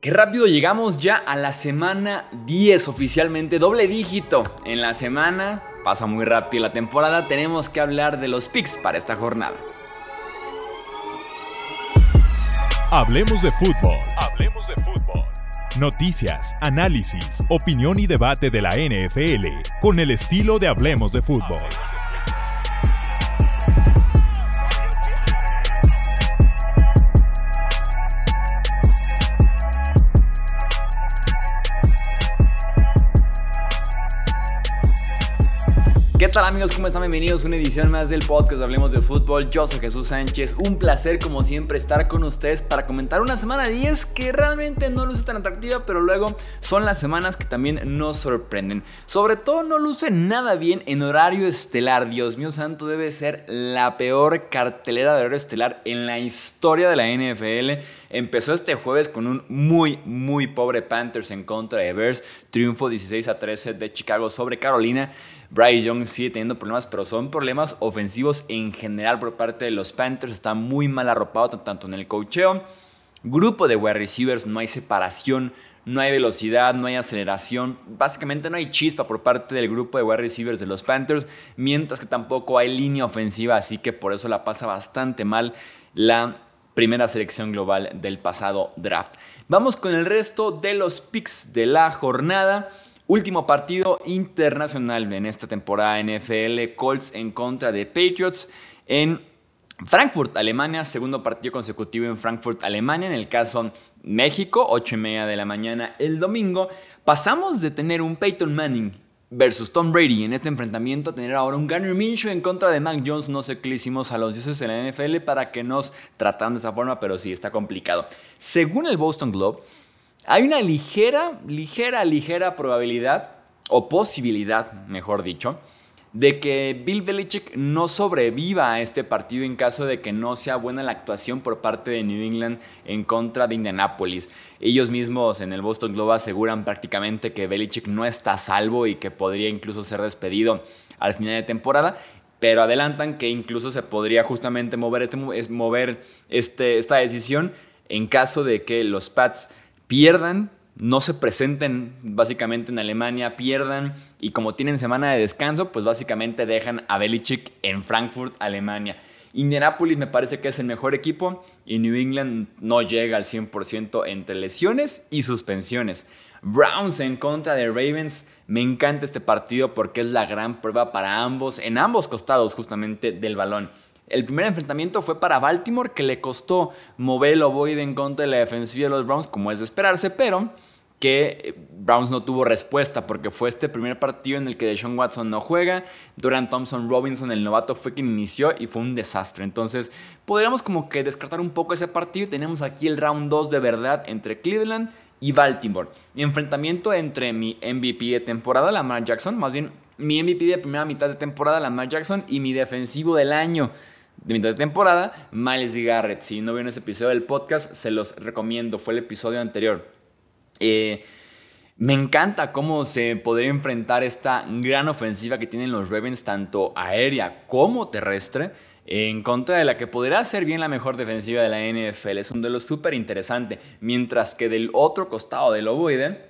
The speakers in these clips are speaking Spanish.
Qué rápido llegamos ya a la semana 10 oficialmente, doble dígito. En la semana pasa muy rápido la temporada, tenemos que hablar de los picks para esta jornada. Hablemos de fútbol. Hablemos de fútbol. Noticias, análisis, opinión y debate de la NFL con el estilo de Hablemos de fútbol. ¿Qué tal amigos? ¿Cómo están? Bienvenidos a una edición más del podcast Hablemos de Fútbol. Yo soy Jesús Sánchez. Un placer como siempre estar con ustedes para comentar una semana 10 que realmente no luce tan atractiva, pero luego son las semanas que también nos sorprenden. Sobre todo no luce nada bien en horario estelar. Dios mío santo, debe ser la peor cartelera de horario estelar en la historia de la NFL. Empezó este jueves con un muy, muy pobre Panthers en contra de Bears. Triunfo 16 a 13 de Chicago sobre Carolina. Bryce Young sigue teniendo problemas, pero son problemas ofensivos en general por parte de los Panthers. Está muy mal arropado tanto en el cocheo. Grupo de wide receivers, no hay separación, no hay velocidad, no hay aceleración. Básicamente no hay chispa por parte del grupo de wide receivers de los Panthers, mientras que tampoco hay línea ofensiva, así que por eso la pasa bastante mal la primera selección global del pasado draft. Vamos con el resto de los picks de la jornada. Último partido internacional en esta temporada NFL, Colts en contra de Patriots en Frankfurt, Alemania, segundo partido consecutivo en Frankfurt, Alemania, en el caso México, 8 y media de la mañana el domingo. Pasamos de tener un Peyton Manning versus Tom Brady en este enfrentamiento tener ahora un Garner Minshew en contra de Mac Jones. No sé qué le hicimos a los dioses de la NFL para que nos tratan de esa forma, pero sí está complicado. Según el Boston Globe, hay una ligera, ligera, ligera probabilidad, o posibilidad, mejor dicho, de que Bill Belichick no sobreviva a este partido en caso de que no sea buena la actuación por parte de New England en contra de Indianapolis. Ellos mismos en el Boston Globe aseguran prácticamente que Belichick no está a salvo y que podría incluso ser despedido al final de temporada. Pero adelantan que incluso se podría justamente mover, este, mover este, esta decisión en caso de que los Pats pierdan, no se presenten básicamente en Alemania, pierdan y como tienen semana de descanso, pues básicamente dejan a Belichick en Frankfurt, Alemania. Indianapolis me parece que es el mejor equipo y New England no llega al 100% entre lesiones y suspensiones. Browns en contra de Ravens. Me encanta este partido porque es la gran prueba para ambos, en ambos costados justamente del balón. El primer enfrentamiento fue para Baltimore, que le costó mover el ovoide en contra de la defensiva de los Browns, como es de esperarse, pero que eh, Browns no tuvo respuesta porque fue este primer partido en el que Deshaun Watson no juega, Durant Thompson Robinson, el novato, fue quien inició y fue un desastre. Entonces, podríamos como que descartar un poco ese partido y tenemos aquí el round 2 de verdad entre Cleveland y Baltimore. Mi enfrentamiento entre mi MVP de temporada, Lamar Jackson, más bien mi MVP de primera mitad de temporada, Lamar Jackson, y mi defensivo del año, de mitad de temporada, Miles Garrett. Si no vieron ese episodio del podcast, se los recomiendo. Fue el episodio anterior. Eh, me encanta cómo se podría enfrentar esta gran ofensiva que tienen los Ravens, tanto aérea como terrestre, en contra de la que podría ser bien la mejor defensiva de la NFL. Es un duelo súper interesante. Mientras que del otro costado del ovoide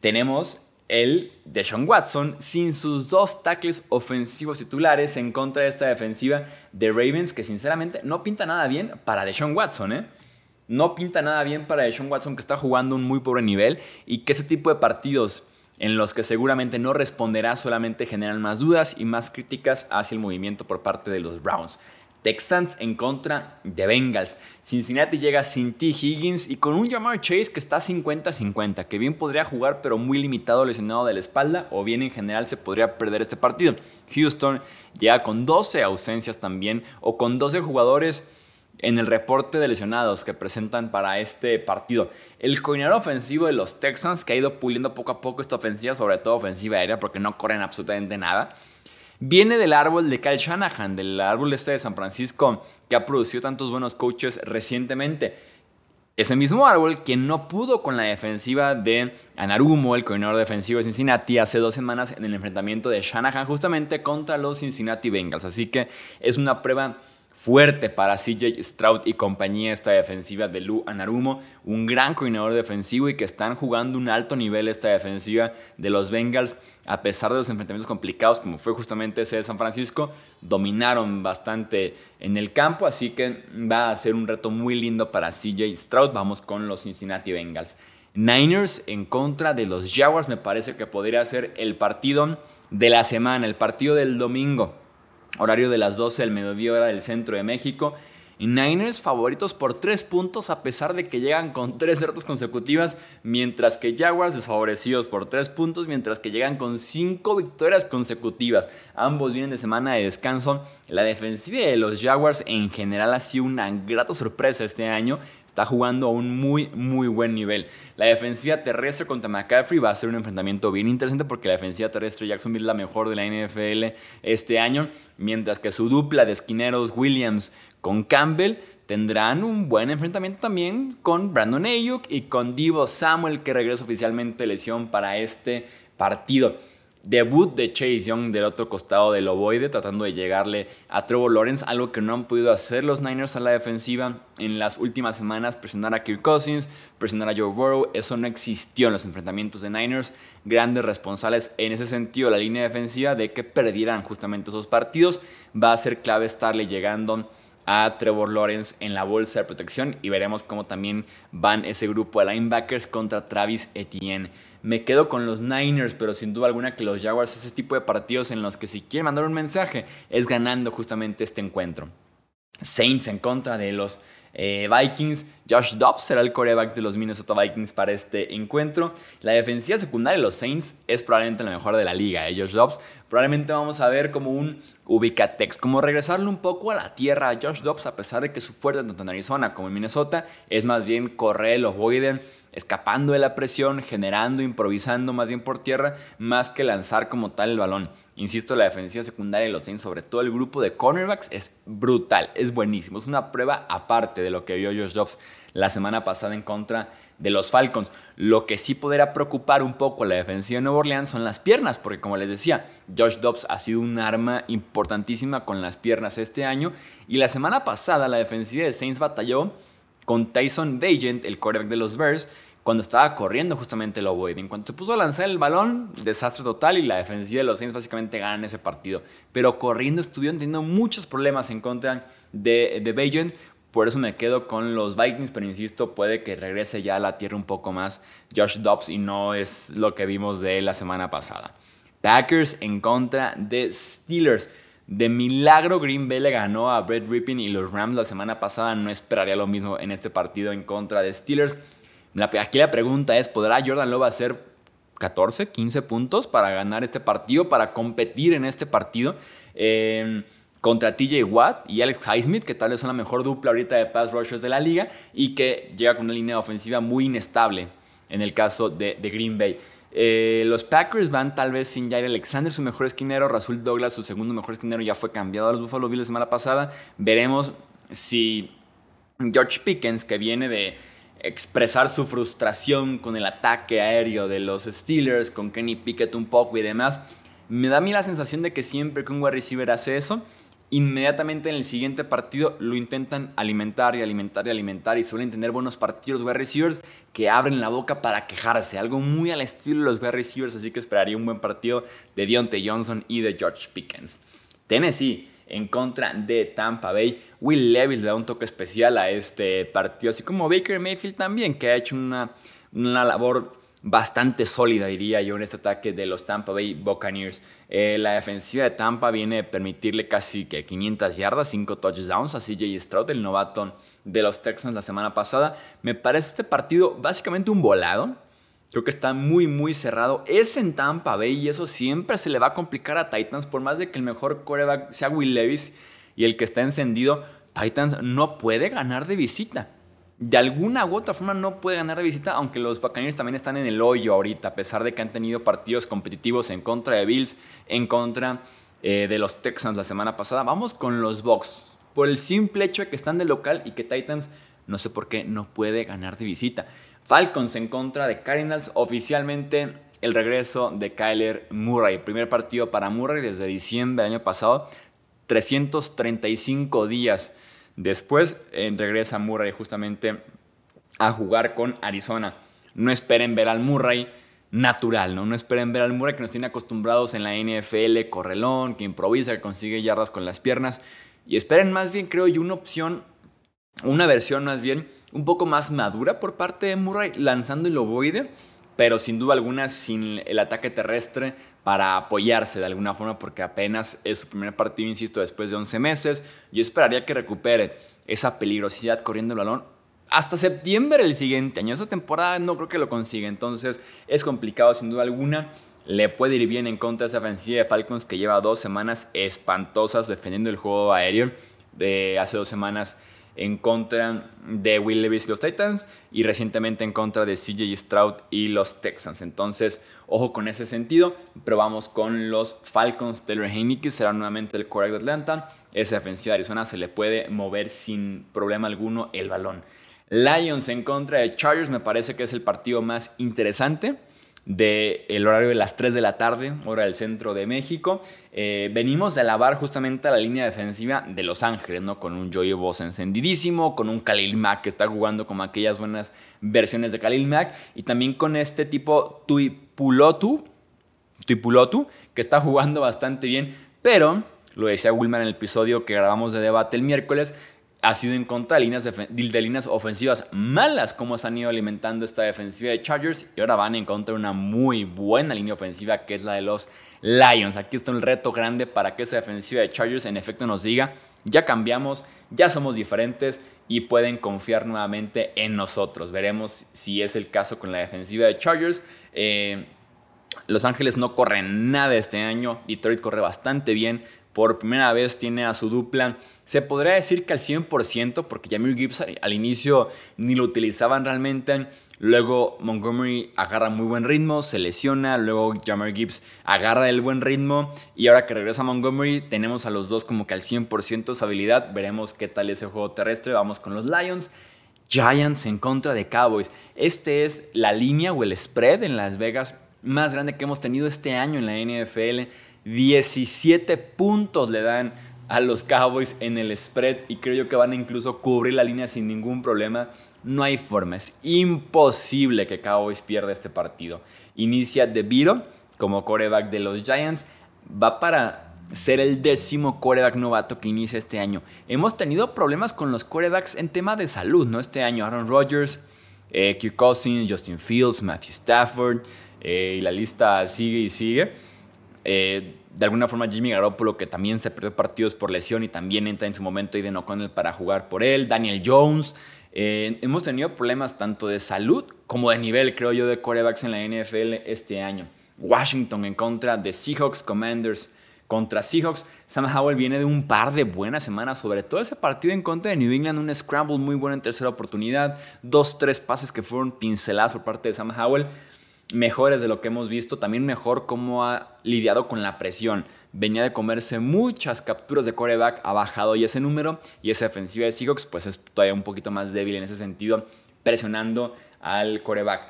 tenemos el de Sean Watson sin sus dos tackles ofensivos titulares en contra de esta defensiva de Ravens que sinceramente no pinta nada bien para Deshaun Watson, ¿eh? No pinta nada bien para Deshaun Watson que está jugando un muy pobre nivel y que ese tipo de partidos en los que seguramente no responderá solamente generan más dudas y más críticas hacia el movimiento por parte de los Browns. Texans en contra de Bengals. Cincinnati llega sin T. Higgins y con un Jamar Chase que está 50-50, que bien podría jugar pero muy limitado lesionado de la espalda o bien en general se podría perder este partido. Houston llega con 12 ausencias también o con 12 jugadores en el reporte de lesionados que presentan para este partido. El coordinador ofensivo de los Texans que ha ido puliendo poco a poco esta ofensiva, sobre todo ofensiva aérea porque no corren absolutamente nada viene del árbol de Kyle Shanahan, del árbol este de San Francisco, que ha producido tantos buenos coaches recientemente. Ese mismo árbol quien no pudo con la defensiva de Anarumo, el coordinador defensivo de Cincinnati, hace dos semanas en el enfrentamiento de Shanahan justamente contra los Cincinnati Bengals. Así que es una prueba fuerte para CJ Stroud y compañía esta defensiva de Lou Anarumo, un gran coordinador defensivo y que están jugando un alto nivel esta defensiva de los Bengals a pesar de los enfrentamientos complicados como fue justamente ese de San Francisco, dominaron bastante en el campo, así que va a ser un reto muy lindo para CJ Stroud. Vamos con los Cincinnati Bengals. Niners en contra de los Jaguars me parece que podría ser el partido de la semana, el partido del domingo horario de las 12 del mediodía hora del centro de México. Y Niners favoritos por 3 puntos a pesar de que llegan con 3 derrotas consecutivas, mientras que Jaguars desfavorecidos por 3 puntos, mientras que llegan con 5 victorias consecutivas. Ambos vienen de semana de descanso. La defensiva de los Jaguars en general ha sido una grata sorpresa este año está jugando a un muy, muy buen nivel. La defensiva terrestre contra McCaffrey va a ser un enfrentamiento bien interesante porque la defensiva terrestre Jacksonville es la mejor de la NFL este año, mientras que su dupla de esquineros Williams con Campbell tendrán un buen enfrentamiento también con Brandon Ayuk y con Divo Samuel que regresa oficialmente de lesión para este partido. Debut de Chase Young del otro costado del ovoide, tratando de llegarle a Trevor Lawrence, algo que no han podido hacer los Niners a la defensiva en las últimas semanas, presionar a Kirk Cousins, presionar a Joe Burrow, eso no existió en los enfrentamientos de Niners, grandes responsables en ese sentido la línea defensiva de que perdieran justamente esos partidos, va a ser clave estarle llegando a Trevor Lawrence en la bolsa de protección y veremos cómo también van ese grupo de linebackers contra Travis Etienne. Me quedo con los Niners, pero sin duda alguna que los Jaguars, ese tipo de partidos en los que si quieren mandar un mensaje, es ganando justamente este encuentro. Saints en contra de los eh, Vikings. Josh Dobbs será el coreback de los Minnesota Vikings para este encuentro. La defensiva secundaria de los Saints es probablemente la mejor de la liga. ¿eh? Josh Dobbs probablemente vamos a ver como un ubicatex, como regresarle un poco a la tierra a Josh Dobbs, a pesar de que su fuerte tanto en Arizona como en Minnesota es más bien correr el ovoide escapando de la presión, generando, improvisando más bien por tierra, más que lanzar como tal el balón. Insisto, la defensiva secundaria de los Saints, sobre todo el grupo de cornerbacks, es brutal, es buenísimo. Es una prueba aparte de lo que vio Josh Dobbs la semana pasada en contra de los Falcons. Lo que sí podrá preocupar un poco a la defensiva de Nueva Orleans son las piernas, porque como les decía, Josh Dobbs ha sido un arma importantísima con las piernas este año. Y la semana pasada la defensiva de Saints batalló con Tyson Bagent, el quarterback de los Bears, cuando estaba corriendo justamente el ovoide. En cuanto se puso a lanzar el balón, desastre total y la defensiva de los Saints básicamente ganan ese partido. Pero corriendo estuvieron teniendo muchos problemas en contra de, de Bagent. Por eso me quedo con los Vikings, pero insisto, puede que regrese ya a la tierra un poco más Josh Dobbs y no es lo que vimos de la semana pasada. Packers en contra de Steelers. De milagro Green Bay le ganó a Brett Rippin y los Rams la semana pasada. No esperaría lo mismo en este partido en contra de Steelers. aquí la pregunta es, ¿podrá Jordan Love hacer 14, 15 puntos para ganar este partido, para competir en este partido? Eh, contra TJ Watt y Alex Highsmith, que tal vez son la mejor dupla ahorita de pass rushers de la liga y que llega con una línea ofensiva muy inestable en el caso de Green Bay. Eh, los Packers van tal vez sin Jair Alexander, su mejor esquinero. Rasul Douglas, su segundo mejor esquinero, ya fue cambiado a los Buffalo Bills la semana pasada. Veremos si George Pickens, que viene de expresar su frustración con el ataque aéreo de los Steelers, con Kenny Pickett un poco y demás, me da a mí la sensación de que siempre que un wide receiver hace eso, inmediatamente en el siguiente partido lo intentan alimentar y alimentar y alimentar y suelen tener buenos partidos wide receivers que abren la boca para quejarse, algo muy al estilo de los wide receivers, así que esperaría un buen partido de Deontay Johnson y de George Pickens. Tennessee en contra de Tampa Bay. Will Levis le da un toque especial a este partido, así como Baker Mayfield también, que ha hecho una, una labor bastante sólida, diría yo, en este ataque de los Tampa Bay Buccaneers. Eh, la defensiva de Tampa viene a permitirle casi que 500 yardas, 5 touchdowns a CJ Stroud, el novato de los Texans la semana pasada. Me parece este partido básicamente un volado. Creo que está muy, muy cerrado. Es en Tampa Bay y eso siempre se le va a complicar a Titans, por más de que el mejor coreback sea Will Levis y el que está encendido. Titans no puede ganar de visita de alguna u otra forma no puede ganar de visita, aunque los Buccaneers también están en el hoyo ahorita, a pesar de que han tenido partidos competitivos en contra de Bills, en contra eh, de los Texans la semana pasada. Vamos con los Bucks, por el simple hecho de que están de local y que Titans, no sé por qué, no puede ganar de visita. Falcons en contra de Cardinals, oficialmente el regreso de Kyler Murray. Primer partido para Murray desde diciembre del año pasado 335 días después eh, regresa Murray justamente a jugar con Arizona. No esperen ver al Murray natural, ¿no? No esperen ver al Murray que nos tiene acostumbrados en la NFL, correlón, que improvisa, que consigue yardas con las piernas. Y esperen más bien, creo yo, una opción, una versión más bien, un poco más madura por parte de Murray, lanzando el ovoide, pero sin duda alguna sin el ataque terrestre para apoyarse de alguna forma, porque apenas es su primer partido, insisto, después de 11 meses. Yo esperaría que recupere esa peligrosidad corriendo el balón hasta septiembre del siguiente año. Esa temporada no creo que lo consiga, entonces es complicado sin duda alguna. Le puede ir bien en contra de esa ofensiva de Falcons que lleva dos semanas espantosas defendiendo el juego aéreo. De hace dos semanas en contra de Will Levis y los Titans y recientemente en contra de CJ Stroud y los Texans. Entonces, ojo con ese sentido, pero vamos con los Falcons. Taylor Heineke será nuevamente el quarterback de Atlanta. Esa defensiva de Arizona se le puede mover sin problema alguno el balón. Lions en contra de Chargers me parece que es el partido más interesante del horario de las 3 de la tarde, hora del centro de México. Eh, venimos de alabar justamente a la línea defensiva de Los Ángeles, ¿no? Con un Joey Boss encendidísimo, con un Khalil Mack que está jugando como aquellas buenas versiones de Khalil Mack, y también con este tipo Tuipulotu, Tuipulotu, que está jugando bastante bien, pero, lo decía Wilmer en el episodio que grabamos de debate el miércoles, ha sido en contra de líneas, de, líneas ofensivas malas, como se han ido alimentando esta defensiva de Chargers, y ahora van en contra de una muy buena línea ofensiva que es la de los Lions. Aquí está un reto grande para que esa defensiva de Chargers en efecto nos diga, ya cambiamos, ya somos diferentes y pueden confiar nuevamente en nosotros. Veremos si es el caso con la defensiva de Chargers. Eh, los Ángeles no corren nada este año, Detroit corre bastante bien, por primera vez tiene a su dupla. Se podría decir que al 100%, porque Jamir Gibbs al inicio ni lo utilizaban realmente. Luego Montgomery agarra muy buen ritmo, se lesiona. Luego Jamir Gibbs agarra el buen ritmo. Y ahora que regresa Montgomery, tenemos a los dos como que al 100% su habilidad. Veremos qué tal ese juego terrestre. Vamos con los Lions. Giants en contra de Cowboys. Este es la línea o el spread en Las Vegas más grande que hemos tenido este año en la NFL 17 puntos le dan a los Cowboys en el spread y creo yo que van a incluso cubrir la línea sin ningún problema. No hay forma, es imposible que Cowboys pierda este partido. Inicia De Viro como coreback de los Giants. Va para ser el décimo coreback novato que inicia este año. Hemos tenido problemas con los corebacks en tema de salud, ¿no? Este año Aaron Rodgers, eh, Kirk Cousins, Justin Fields, Matthew Stafford, eh, y la lista sigue y sigue. Eh, de alguna forma Jimmy Garoppolo, que también se perdió partidos por lesión y también entra en su momento Aiden O'Connell para jugar por él. Daniel Jones. Eh, hemos tenido problemas tanto de salud como de nivel, creo yo, de corebacks en la NFL este año. Washington en contra de Seahawks, Commanders contra Seahawks. Sam Howell viene de un par de buenas semanas, sobre todo ese partido en contra de New England, un scramble muy bueno en tercera oportunidad, dos, tres pases que fueron pincelados por parte de Sam Howell mejores de lo que hemos visto, también mejor cómo ha lidiado con la presión. Venía de comerse muchas capturas de coreback, ha bajado y ese número y esa ofensiva de Seahawks pues es todavía un poquito más débil en ese sentido, presionando al coreback.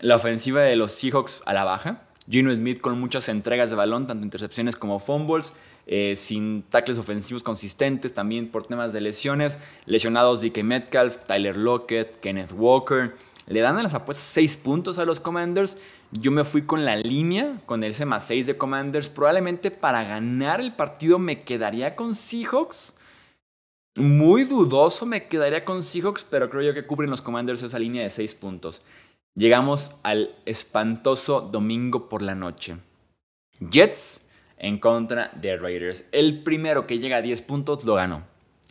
La ofensiva de los Seahawks a la baja, Gino Smith con muchas entregas de balón, tanto intercepciones como fumbles, eh, sin tackles ofensivos consistentes, también por temas de lesiones, lesionados DK Metcalf, Tyler Lockett, Kenneth Walker, le dan a las apuestas 6 puntos a los Commanders. Yo me fui con la línea, con ese más 6 de Commanders. Probablemente para ganar el partido me quedaría con Seahawks. Muy dudoso me quedaría con Seahawks, pero creo yo que cubren los Commanders esa línea de 6 puntos. Llegamos al espantoso domingo por la noche. Jets en contra de Raiders. El primero que llega a 10 puntos lo ganó.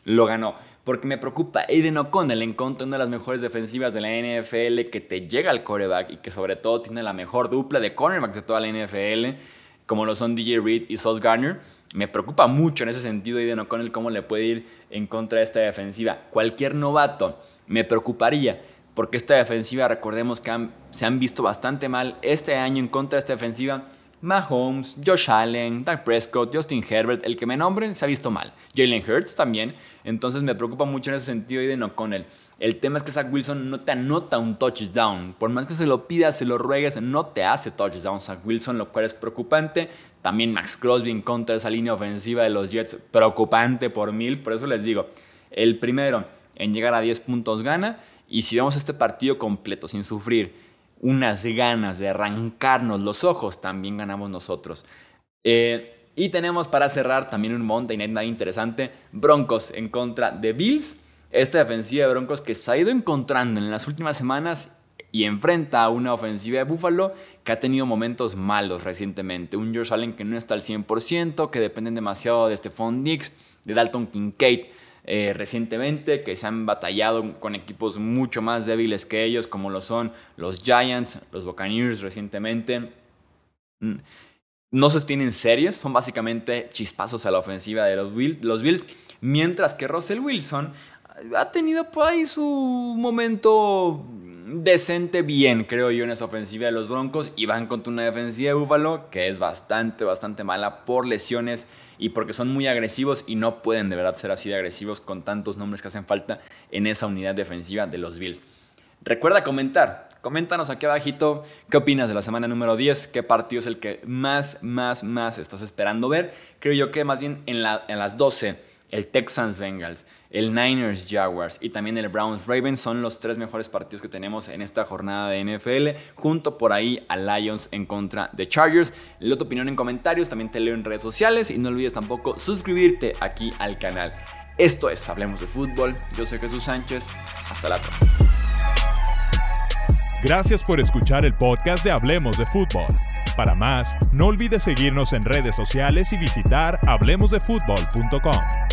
Lo ganó porque me preocupa Aiden O'Connell en contra de una de las mejores defensivas de la NFL que te llega al coreback y que sobre todo tiene la mejor dupla de cornerbacks de toda la NFL, como lo son DJ Reed y Sauce Garner. Me preocupa mucho en ese sentido Aiden O'Connell cómo le puede ir en contra de esta defensiva. Cualquier novato me preocuparía porque esta defensiva, recordemos que se han visto bastante mal este año en contra de esta defensiva Mahomes, Josh Allen, Doug Prescott, Justin Herbert, el que me nombren se ha visto mal. Jalen Hurts también. Entonces me preocupa mucho en ese sentido y con O'Connell. El tema es que Zach Wilson no te anota un touchdown. Por más que se lo pidas, se lo ruegues, no te hace touchdown Zach Wilson, lo cual es preocupante. También Max Crosby en contra de esa línea ofensiva de los Jets, preocupante por mil. Por eso les digo, el primero en llegar a 10 puntos gana. Y si vemos este partido completo, sin sufrir, unas ganas de arrancarnos los ojos, también ganamos nosotros. Eh, y tenemos para cerrar también un Monday Night interesante, Broncos en contra de Bills. Esta defensiva de Broncos que se ha ido encontrando en las últimas semanas y enfrenta a una ofensiva de Buffalo que ha tenido momentos malos recientemente. Un Josh Allen que no está al 100%, que dependen demasiado de Stephon Diggs, de Dalton Kincaid eh, recientemente, que se han batallado con equipos mucho más débiles que ellos, como lo son los Giants, los Buccaneers recientemente. Mm, no se tienen serios, son básicamente chispazos a la ofensiva de los, los Bills, mientras que Russell Wilson ha tenido por ahí su momento decente bien, creo yo, en esa ofensiva de los Broncos y van contra una defensiva de Buffalo que es bastante, bastante mala por lesiones y porque son muy agresivos y no pueden de verdad ser así de agresivos con tantos nombres que hacen falta en esa unidad defensiva de los Bills. Recuerda comentar, coméntanos aquí abajito qué opinas de la semana número 10, qué partido es el que más, más, más estás esperando ver. Creo yo que más bien en, la, en las 12 el Texans Bengals, el Niners Jaguars y también el Browns Ravens son los tres mejores partidos que tenemos en esta jornada de NFL, junto por ahí a Lions en contra de Chargers. Le tu opinión en comentarios, también te leo en redes sociales y no olvides tampoco suscribirte aquí al canal. Esto es Hablemos de Fútbol, yo soy Jesús Sánchez, hasta la próxima. Gracias por escuchar el podcast de Hablemos de Fútbol. Para más, no olvides seguirnos en redes sociales y visitar hablemosdefutbol.com.